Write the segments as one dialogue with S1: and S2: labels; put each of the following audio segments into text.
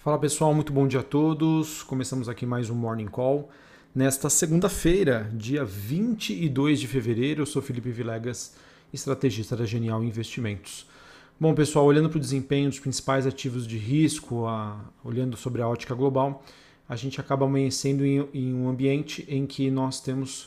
S1: Fala pessoal, muito bom dia a todos. Começamos aqui mais um Morning Call. Nesta segunda-feira, dia 22 de fevereiro, eu sou Felipe Vilegas, estrategista da Genial Investimentos. Bom, pessoal, olhando para o desempenho dos principais ativos de risco, a, olhando sobre a ótica global, a gente acaba amanhecendo em, em um ambiente em que nós temos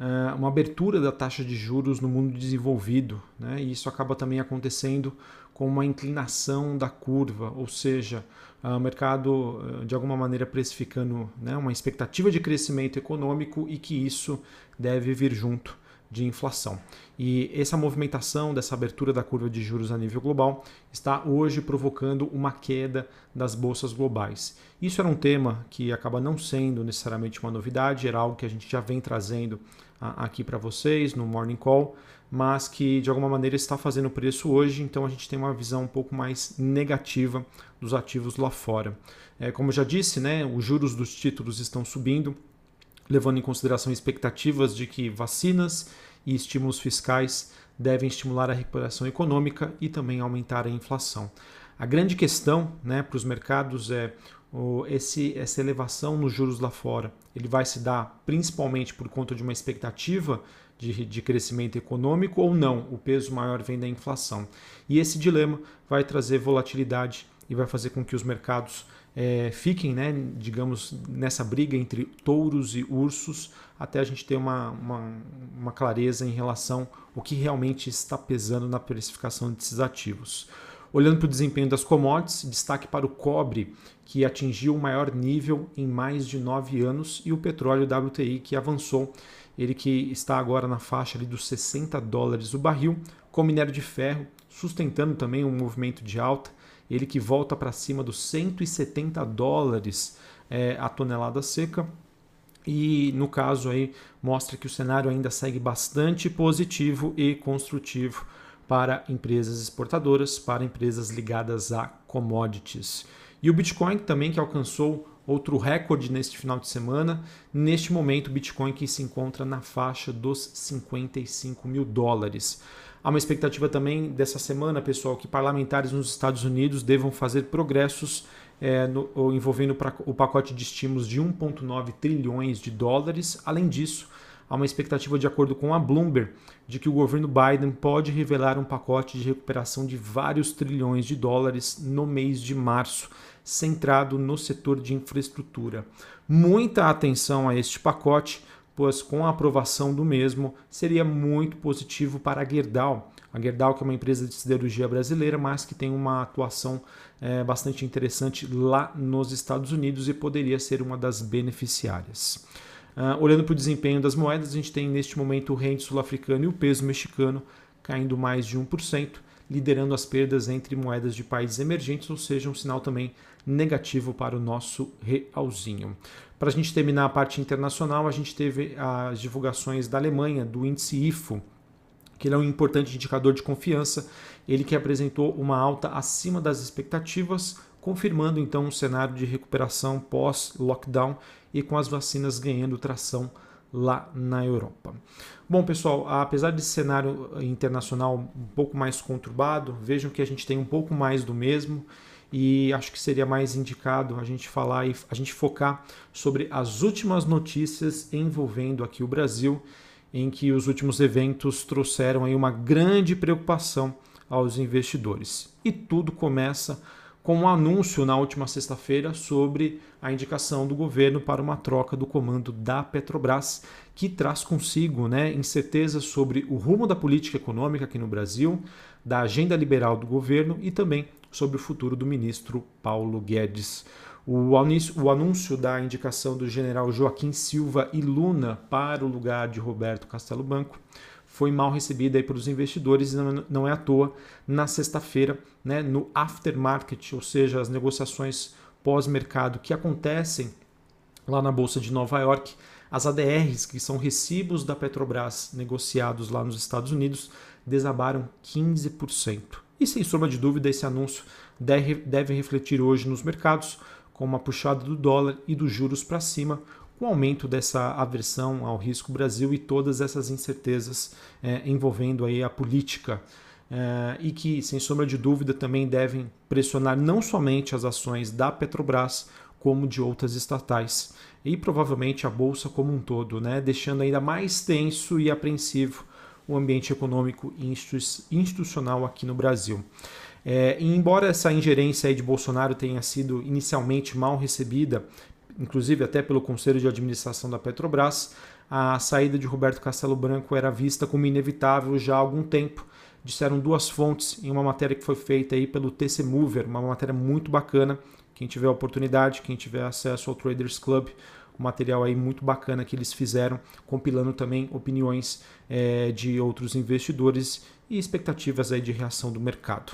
S1: uh, uma abertura da taxa de juros no mundo desenvolvido, né? e isso acaba também acontecendo com uma inclinação da curva, ou seja, o mercado de alguma maneira precificando né, uma expectativa de crescimento econômico e que isso deve vir junto de inflação. E essa movimentação dessa abertura da curva de juros a nível global está hoje provocando uma queda das bolsas globais. Isso era um tema que acaba não sendo necessariamente uma novidade, era algo que a gente já vem trazendo aqui para vocês no Morning Call mas que de alguma maneira está fazendo preço hoje, então a gente tem uma visão um pouco mais negativa dos ativos lá fora. É, como já disse, né, os juros dos títulos estão subindo, levando em consideração expectativas de que vacinas e estímulos fiscais devem estimular a recuperação econômica e também aumentar a inflação. A grande questão né, para os mercados é esse, essa elevação nos juros lá fora. Ele vai se dar principalmente por conta de uma expectativa de, de crescimento econômico ou não, o peso maior vem da inflação. E esse dilema vai trazer volatilidade e vai fazer com que os mercados é, fiquem, né, digamos, nessa briga entre touros e ursos, até a gente ter uma, uma, uma clareza em relação ao que realmente está pesando na precificação desses ativos. Olhando para o desempenho das commodities, destaque para o cobre, que atingiu o maior nível em mais de nove anos, e o petróleo WTI, que avançou ele que está agora na faixa ali dos 60 dólares o barril, com minério de ferro, sustentando também um movimento de alta, ele que volta para cima dos 170 dólares é, a tonelada seca. E no caso aí mostra que o cenário ainda segue bastante positivo e construtivo para empresas exportadoras, para empresas ligadas a commodities. E o Bitcoin também que alcançou outro recorde neste final de semana. Neste momento, o Bitcoin que se encontra na faixa dos 55 mil dólares. Há uma expectativa também dessa semana, pessoal, que parlamentares nos Estados Unidos devam fazer progressos é, no, envolvendo o pacote de estímulos de 1,9 trilhões de dólares. Além disso, há uma expectativa, de acordo com a Bloomberg, de que o governo Biden pode revelar um pacote de recuperação de vários trilhões de dólares no mês de março centrado no setor de infraestrutura. Muita atenção a este pacote, pois com a aprovação do mesmo seria muito positivo para a Gerdau. A Gerdau que é uma empresa de siderurgia brasileira, mas que tem uma atuação é, bastante interessante lá nos Estados Unidos e poderia ser uma das beneficiárias. Uh, olhando para o desempenho das moedas, a gente tem neste momento o rende sul-africano e o peso mexicano caindo mais de 1%, liderando as perdas entre moedas de países emergentes, ou seja, um sinal também negativo para o nosso realzinho. Para a gente terminar a parte internacional, a gente teve as divulgações da Alemanha, do índice IFO, que ele é um importante indicador de confiança, ele que apresentou uma alta acima das expectativas, confirmando então um cenário de recuperação pós-lockdown e com as vacinas ganhando tração lá na Europa. Bom, pessoal, apesar desse cenário internacional um pouco mais conturbado, vejam que a gente tem um pouco mais do mesmo e acho que seria mais indicado a gente falar e a gente focar sobre as últimas notícias envolvendo aqui o Brasil, em que os últimos eventos trouxeram aí uma grande preocupação aos investidores. E tudo começa com um anúncio na última sexta-feira sobre a indicação do governo para uma troca do comando da Petrobras, que traz consigo né, incertezas sobre o rumo da política econômica aqui no Brasil, da agenda liberal do governo e também sobre o futuro do ministro Paulo Guedes. O anúncio da indicação do general Joaquim Silva e Luna para o lugar de Roberto Castelo Branco foi mal recebida aí pelos investidores e não é à toa. Na sexta-feira, né, no aftermarket, ou seja, as negociações pós-mercado que acontecem lá na Bolsa de Nova York, as ADRs, que são recibos da Petrobras negociados lá nos Estados Unidos, desabaram 15%. E sem sombra de dúvida, esse anúncio deve, refletir hoje nos mercados, com uma puxada do dólar e dos juros para cima, com o aumento dessa aversão ao risco Brasil e todas essas incertezas é, envolvendo aí a política uh, e que, sem sombra de dúvida, também devem pressionar não somente as ações da Petrobras, como de outras estatais e provavelmente a bolsa como um todo, né? deixando ainda mais tenso e apreensivo o ambiente econômico e institucional aqui no Brasil. É, embora essa ingerência de Bolsonaro tenha sido inicialmente mal recebida, inclusive até pelo Conselho de Administração da Petrobras, a saída de Roberto Castelo Branco era vista como inevitável já há algum tempo. Disseram duas fontes em uma matéria que foi feita aí pelo TC Mover, uma matéria muito bacana. Quem tiver oportunidade, quem tiver acesso ao Traders Club, um material aí muito bacana que eles fizeram, compilando também opiniões é, de outros investidores e expectativas aí de reação do mercado.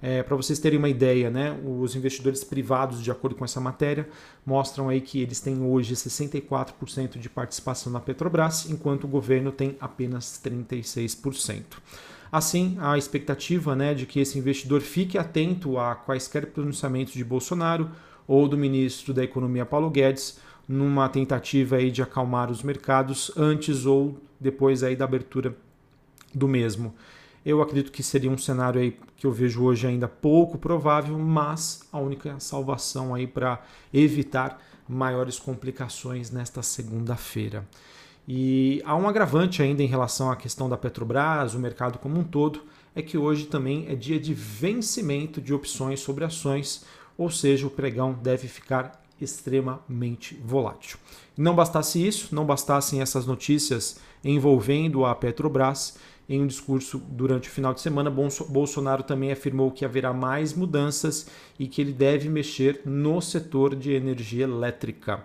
S1: É, Para vocês terem uma ideia, né, os investidores privados, de acordo com essa matéria, mostram aí que eles têm hoje 64% de participação na Petrobras, enquanto o governo tem apenas 36%. Assim, a expectativa né, de que esse investidor fique atento a quaisquer pronunciamentos de Bolsonaro ou do ministro da Economia Paulo Guedes, numa tentativa aí de acalmar os mercados antes ou depois aí da abertura do mesmo. Eu acredito que seria um cenário aí que eu vejo hoje ainda pouco provável, mas a única salvação aí para evitar maiores complicações nesta segunda-feira. E há um agravante ainda em relação à questão da Petrobras, o mercado como um todo, é que hoje também é dia de vencimento de opções sobre ações, ou seja, o pregão deve ficar extremamente volátil. Não bastasse isso, não bastassem essas notícias envolvendo a Petrobras, em um discurso durante o final de semana, Bolsonaro também afirmou que haverá mais mudanças e que ele deve mexer no setor de energia elétrica.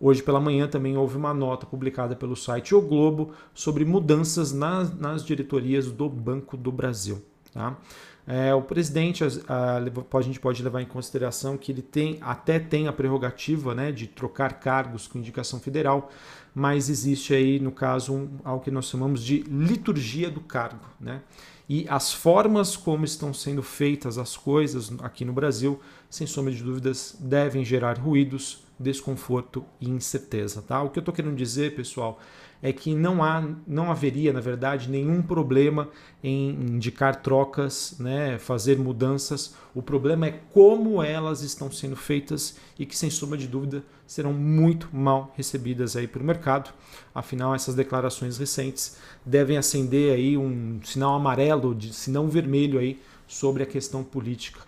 S1: Hoje pela manhã também houve uma nota publicada pelo site O Globo sobre mudanças nas, nas diretorias do Banco do Brasil. Tá? É, o presidente, a, a, gente pode levar em consideração que ele tem até tem a prerrogativa né, de trocar cargos com indicação federal, mas existe aí, no caso, um, algo que nós chamamos de liturgia do cargo. Né? E as formas como estão sendo feitas as coisas aqui no Brasil, sem sombra de dúvidas, devem gerar ruídos, desconforto e incerteza. Tá? O que eu estou querendo dizer, pessoal, é que não, há, não haveria, na verdade, nenhum problema em indicar trocas, né, fazer mudanças. O problema é como elas estão sendo feitas e que, sem sombra de dúvida, serão muito mal recebidas aí pelo mercado. Afinal, essas declarações recentes devem acender aí um sinal amarelo, de, se não vermelho aí, sobre a questão política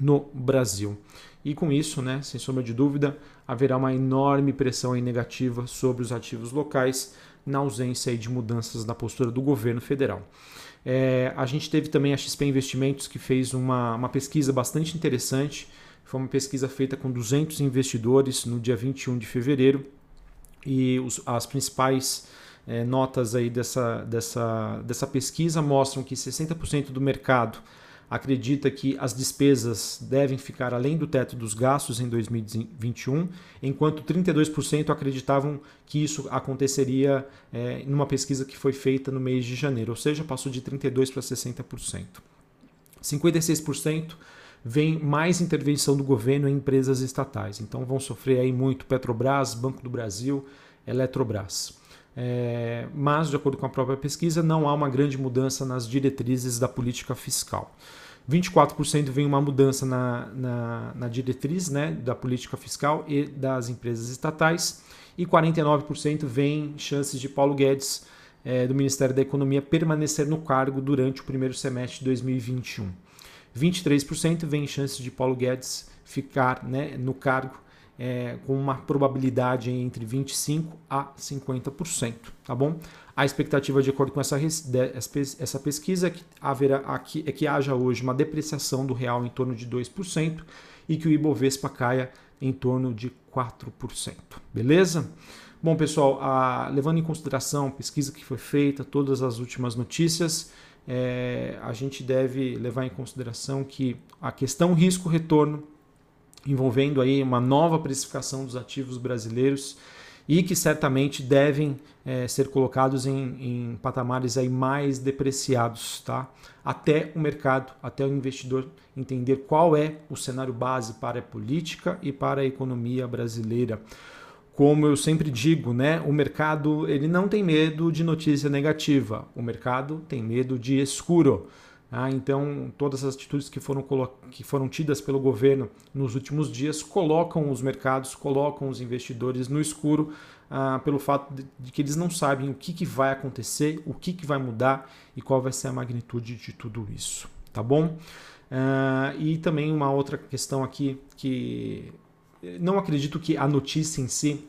S1: no Brasil. E com isso, né, sem sombra de dúvida, haverá uma enorme pressão negativa sobre os ativos locais na ausência de mudanças na postura do governo federal. É, a gente teve também a XP Investimentos que fez uma, uma pesquisa bastante interessante. Foi uma pesquisa feita com 200 investidores no dia 21 de fevereiro e os, as principais é, notas aí dessa, dessa, dessa pesquisa mostram que 60% do mercado acredita que as despesas devem ficar além do teto dos gastos em 2021, enquanto 32% acreditavam que isso aconteceria é, numa pesquisa que foi feita no mês de janeiro, ou seja, passou de 32% para 60%. 56% vem mais intervenção do governo em empresas estatais. Então vão sofrer aí muito Petrobras, Banco do Brasil, Eletrobras. É, mas, de acordo com a própria pesquisa, não há uma grande mudança nas diretrizes da política fiscal. 24% vem uma mudança na, na, na, diretriz né, da política fiscal e das empresas estatais, e 49% vem chances de Paulo Guedes, é, do Ministério da Economia, permanecer no cargo durante o primeiro semestre de 2021. 23% vem chances de Paulo Guedes ficar né, no cargo é, com uma probabilidade entre 25% a 50%, tá bom? A expectativa, de acordo com essa, essa pesquisa, é que, haverá, é que haja hoje uma depreciação do real em torno de 2% e que o Ibovespa caia em torno de 4%, beleza? Bom, pessoal, a, levando em consideração a pesquisa que foi feita, todas as últimas notícias, é, a gente deve levar em consideração que a questão risco-retorno envolvendo aí uma nova precificação dos ativos brasileiros e que certamente devem é, ser colocados em, em, patamares aí mais depreciados, tá? Até o mercado, até o investidor entender qual é o cenário base para a política e para a economia brasileira. Como eu sempre digo, né, o mercado ele não tem medo de notícia negativa, o mercado tem medo de escuro. Ah, então, todas as atitudes que foram, que foram tidas pelo governo nos últimos dias colocam os mercados, colocam os investidores no escuro ah, pelo fato de, de, que eles não sabem o que, que vai acontecer, o que, que vai mudar e qual vai ser a magnitude de tudo isso. Tá bom? Ah, e também uma outra questão aqui que não acredito que a notícia em si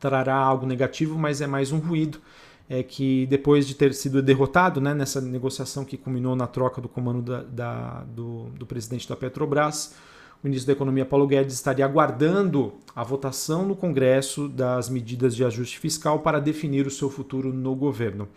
S1: trará algo negativo, mas é mais um ruído é que depois de ter sido derrotado né, nessa negociação que culminou na troca do comando da, da, do, do, presidente da Petrobras, o ministro da Economia Paulo Guedes estaria aguardando a votação no Congresso das medidas de ajuste fiscal para definir o seu futuro no governo.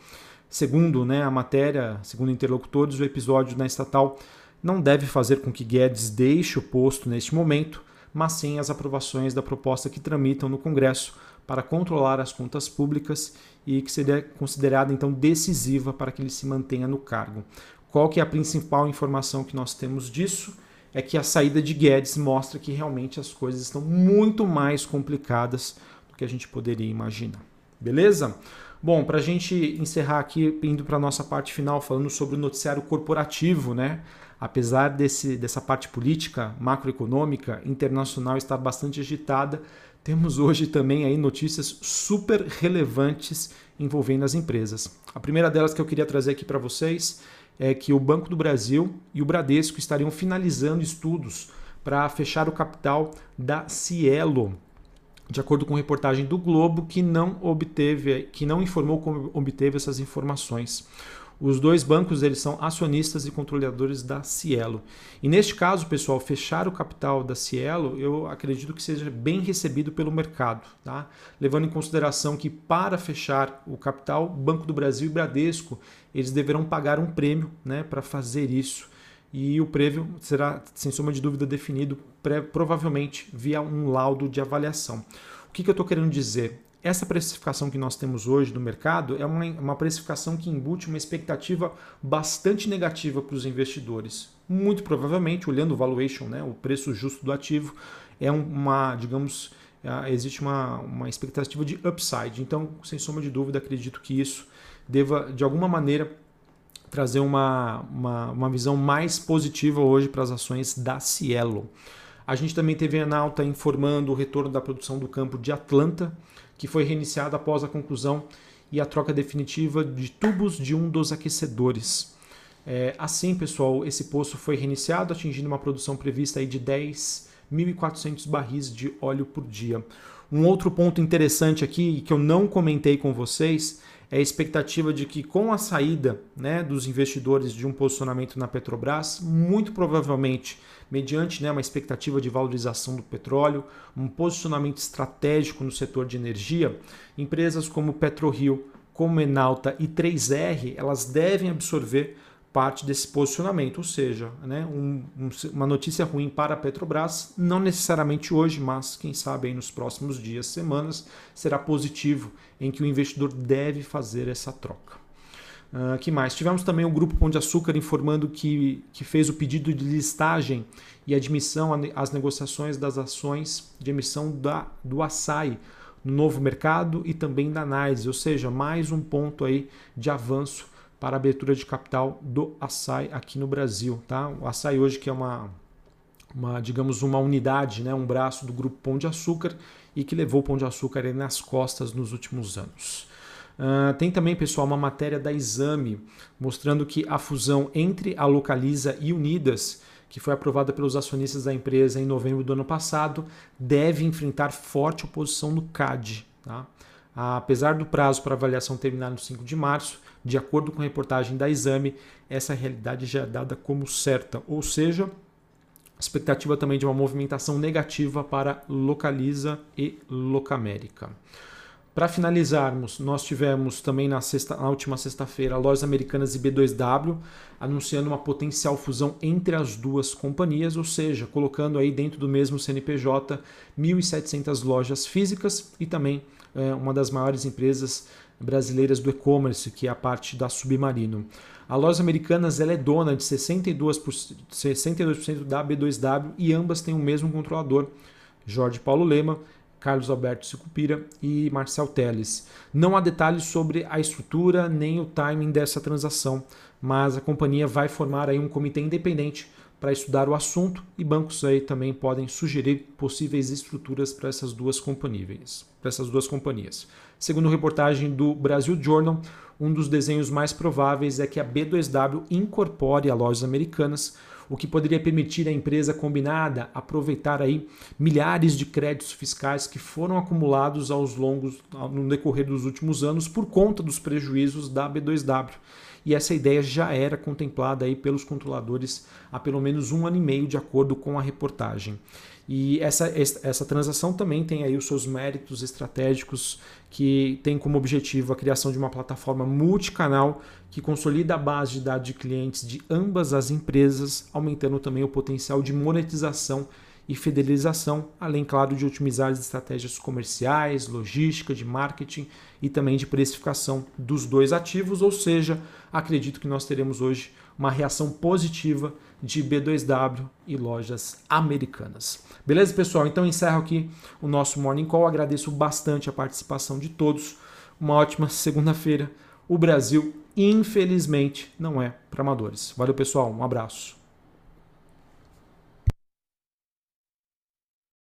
S1: Segundo né, a matéria, segundo interlocutores, o episódio na estatal não deve fazer com que Guedes deixe o posto neste momento, mas sim as aprovações da proposta que tramitam no Congresso para controlar as contas públicas e que seria considerada então decisiva para que ele se mantenha no cargo. Qual que é a principal informação que nós temos disso? É que a saída de Guedes mostra que realmente as coisas estão muito mais complicadas do que a gente poderia imaginar. Beleza? Bom, para a gente encerrar aqui, indo para a nossa parte final, falando sobre o noticiário corporativo, né? Apesar desse, dessa parte política, macroeconômica, internacional estar bastante agitada, temos hoje também aí notícias super relevantes envolvendo as empresas. A primeira delas que eu queria trazer aqui para vocês é que o Banco do Brasil e o Bradesco estariam finalizando estudos para fechar o capital da Cielo, de acordo com reportagem do Globo, que não obteve, que não informou como obteve essas informações. Os dois bancos eles são acionistas e controladores da Cielo. E neste caso, pessoal, fechar o capital da Cielo, eu acredito que seja bem recebido pelo mercado, tá? Levando em consideração que para fechar o capital, Banco do Brasil e Bradesco, eles deverão pagar um prêmio, né, para fazer isso. E o prêmio será, sem sombra de dúvida, definido provavelmente via um laudo de avaliação. O que, que eu estou querendo dizer? Essa precificação que nós temos hoje do mercado é uma, uma precificação que embute uma expectativa bastante negativa para os investidores. Muito provavelmente, olhando o valuation, né, o preço justo do ativo, é uma, digamos, é, existe uma, uma expectativa de upside. Então, sem sombra de dúvida, acredito que isso deva, de alguma maneira, trazer uma, uma, uma visão mais positiva hoje para as ações da Cielo. A gente também teve a Nauta informando o retorno da produção do campo de Atlanta, que foi reiniciada após a conclusão e a troca definitiva de tubos de um dos aquecedores. É, assim, pessoal, esse poço foi reiniciado, atingindo uma produção prevista aí de 10.400 barris de óleo por dia. Um outro ponto interessante aqui, que eu não comentei com vocês, é a expectativa de que com a saída né, dos investidores de um posicionamento na Petrobras, muito provavelmente mediante né, uma expectativa de valorização do petróleo, um posicionamento estratégico no setor de energia, empresas como PetroRio, como Enalta e 3R, elas devem absorver parte desse posicionamento, ou seja, né, um, um, uma notícia ruim para a Petrobras, não necessariamente hoje, mas quem sabe nos próximos dias, semanas, será positivo em que o investidor deve fazer essa troca. Uh, que mais? Tivemos também o Grupo Pão de Açúcar informando que, que fez o pedido de listagem e admissão às negociações das ações de emissão da, do açaí no novo mercado e também da análise, ou seja, mais um ponto aí de avanço para abertura de capital do açaí aqui no Brasil. Tá? O açaí hoje que é uma, uma digamos, uma unidade, né, um braço do Grupo Pão de Açúcar e que levou o Pão de Açúcar nas costas nos últimos anos. Uh, tem também, pessoal, uma matéria da Exame mostrando que a fusão entre a Localiza e Unidas, que foi aprovada pelos acionistas da empresa em novembro do ano passado, deve enfrentar forte oposição no CAD. Tá? Apesar do prazo para avaliação terminar no 5 de março, de acordo com a reportagem da Exame, essa realidade já é dada como certa, ou seja, expectativa também de uma movimentação negativa para Localiza e Locamérica. Para finalizarmos, nós tivemos também na, sexta, na última sexta-feira Lojas Americanas e B2W anunciando uma potencial fusão entre as duas companhias, ou seja, colocando aí dentro do mesmo CNPJ 1.700 lojas físicas e também é, uma das maiores empresas brasileiras do e-commerce, que é a parte da Submarino. A Lojas Americanas ela é dona de 62%, 62 da B2W e ambas têm o mesmo controlador, Jorge Paulo Lema, Carlos Alberto Sicupira e Marcel Teles. Não há detalhes sobre a estrutura nem o timing dessa transação, mas a companhia vai formar aí um comitê independente para estudar o assunto e bancos aí também podem sugerir possíveis estruturas para essas duas companhias. Para essas duas companhias. Segundo reportagem do Brasil Journal, um dos desenhos mais prováveis é que a B2W incorpore a lojas americanas, o que poderia permitir à empresa combinada aproveitar aí milhares de créditos fiscais que foram acumulados aos longos no decorrer dos últimos anos por conta dos prejuízos da B2W e essa ideia já era contemplada aí pelos controladores há pelo menos um ano e meio, de acordo com a reportagem. E essa, essa transação também tem aí os seus méritos estratégicos, que tem como objetivo a criação de uma plataforma multicanal que consolida a base de dados de clientes de ambas as empresas, aumentando também o potencial de monetização e fidelização, além, claro, de otimizar as estratégias comerciais, logística, de marketing e também de precificação dos dois ativos, ou seja, acredito que nós teremos hoje uma reação positiva de B2W e lojas americanas. Beleza, pessoal? Então encerro aqui o nosso Morning Call. Agradeço bastante a participação de todos. Uma ótima segunda-feira. O Brasil, infelizmente, não é para amadores. Valeu, pessoal. Um abraço.